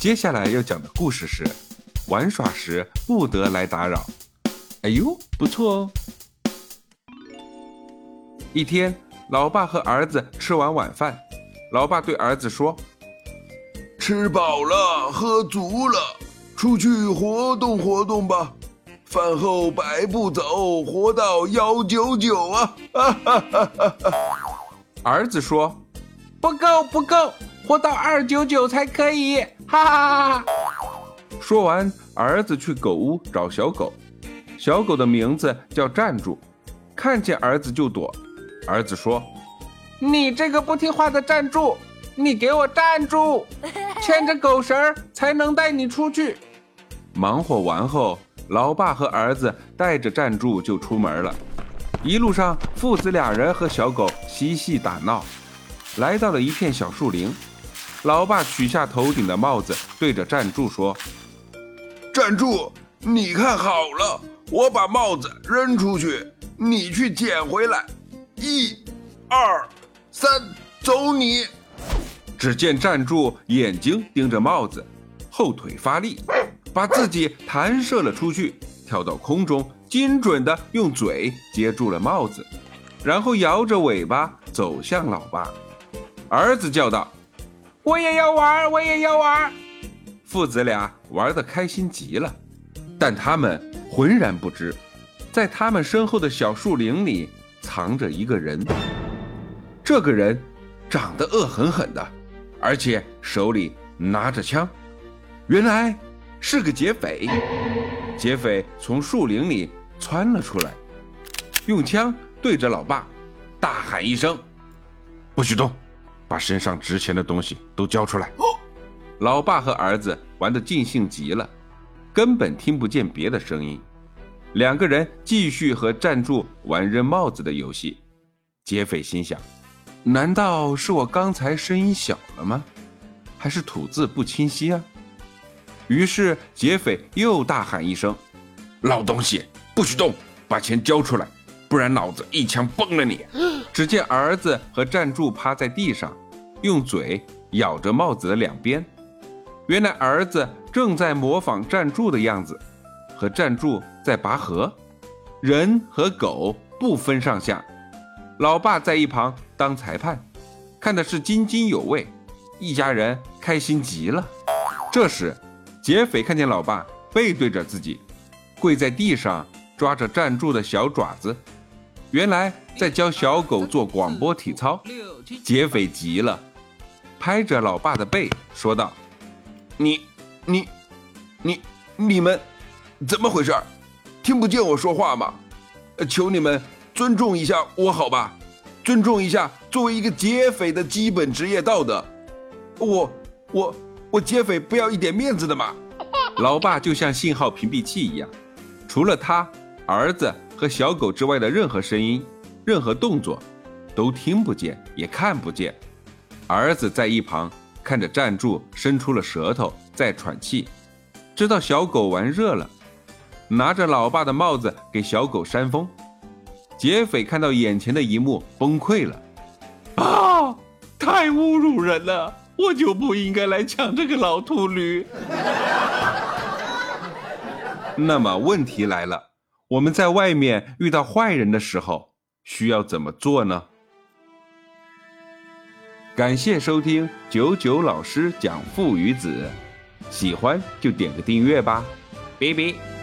接下来要讲的故事是：玩耍时不得来打扰。哎呦，不错哦！一天，老爸和儿子吃完晚饭，老爸对儿子说：“吃饱了，喝足了，出去活动活动吧。饭后百步走，活到幺九九啊！”哈哈哈哈哈！儿子说：“不够，不够。”活到二九九才可以，哈哈哈！说完，儿子去狗屋找小狗，小狗的名字叫站住，看见儿子就躲。儿子说：“你这个不听话的站住，你给我站住，牵着狗绳儿才能带你出去。”忙活完后，老爸和儿子带着站住就出门了。一路上，父子俩人和小狗嬉戏打闹，来到了一片小树林。老爸取下头顶的帽子，对着站住说：“站住！你看好了，我把帽子扔出去，你去捡回来。一、二、三，走你！”只见站住眼睛盯着帽子，后腿发力，把自己弹射了出去，跳到空中，精准的用嘴接住了帽子，然后摇着尾巴走向老爸。儿子叫道。我也要玩，我也要玩。父子俩玩得开心极了，但他们浑然不知，在他们身后的小树林里藏着一个人。这个人长得恶狠狠的，而且手里拿着枪，原来是个劫匪。劫匪从树林里窜了出来，用枪对着老爸大喊一声：“不许动！”把身上值钱的东西都交出来！老爸和儿子玩得尽兴极了，根本听不见别的声音。两个人继续和站住玩扔帽子的游戏。劫匪心想：难道是我刚才声音小了吗？还是吐字不清晰啊？于是劫匪又大喊一声：“老东西，不许动！把钱交出来！”不然老子一枪崩了你！只见儿子和站住趴在地上，用嘴咬着帽子的两边。原来儿子正在模仿站住的样子，和站住在拔河。人和狗不分上下。老爸在一旁当裁判，看的是津津有味，一家人开心极了。这时，劫匪看见老爸背对着自己，跪在地上抓着站住的小爪子。原来在教小狗做广播体操，劫匪急了，拍着老爸的背说道：“你、你、你、你们怎么回事？听不见我说话吗？求你们尊重一下我好吧，尊重一下作为一个劫匪的基本职业道德。我、我、我劫匪不要一点面子的嘛？” 老爸就像信号屏蔽器一样，除了他儿子。和小狗之外的任何声音、任何动作，都听不见也看不见。儿子在一旁看着，站住，伸出了舌头在喘气，知道小狗玩热了，拿着老爸的帽子给小狗扇风。劫匪看到眼前的一幕，崩溃了：啊，太侮辱人了！我就不应该来抢这个老秃驴。那么问题来了。我们在外面遇到坏人的时候，需要怎么做呢？感谢收听九九老师讲父与子，喜欢就点个订阅吧，拜拜。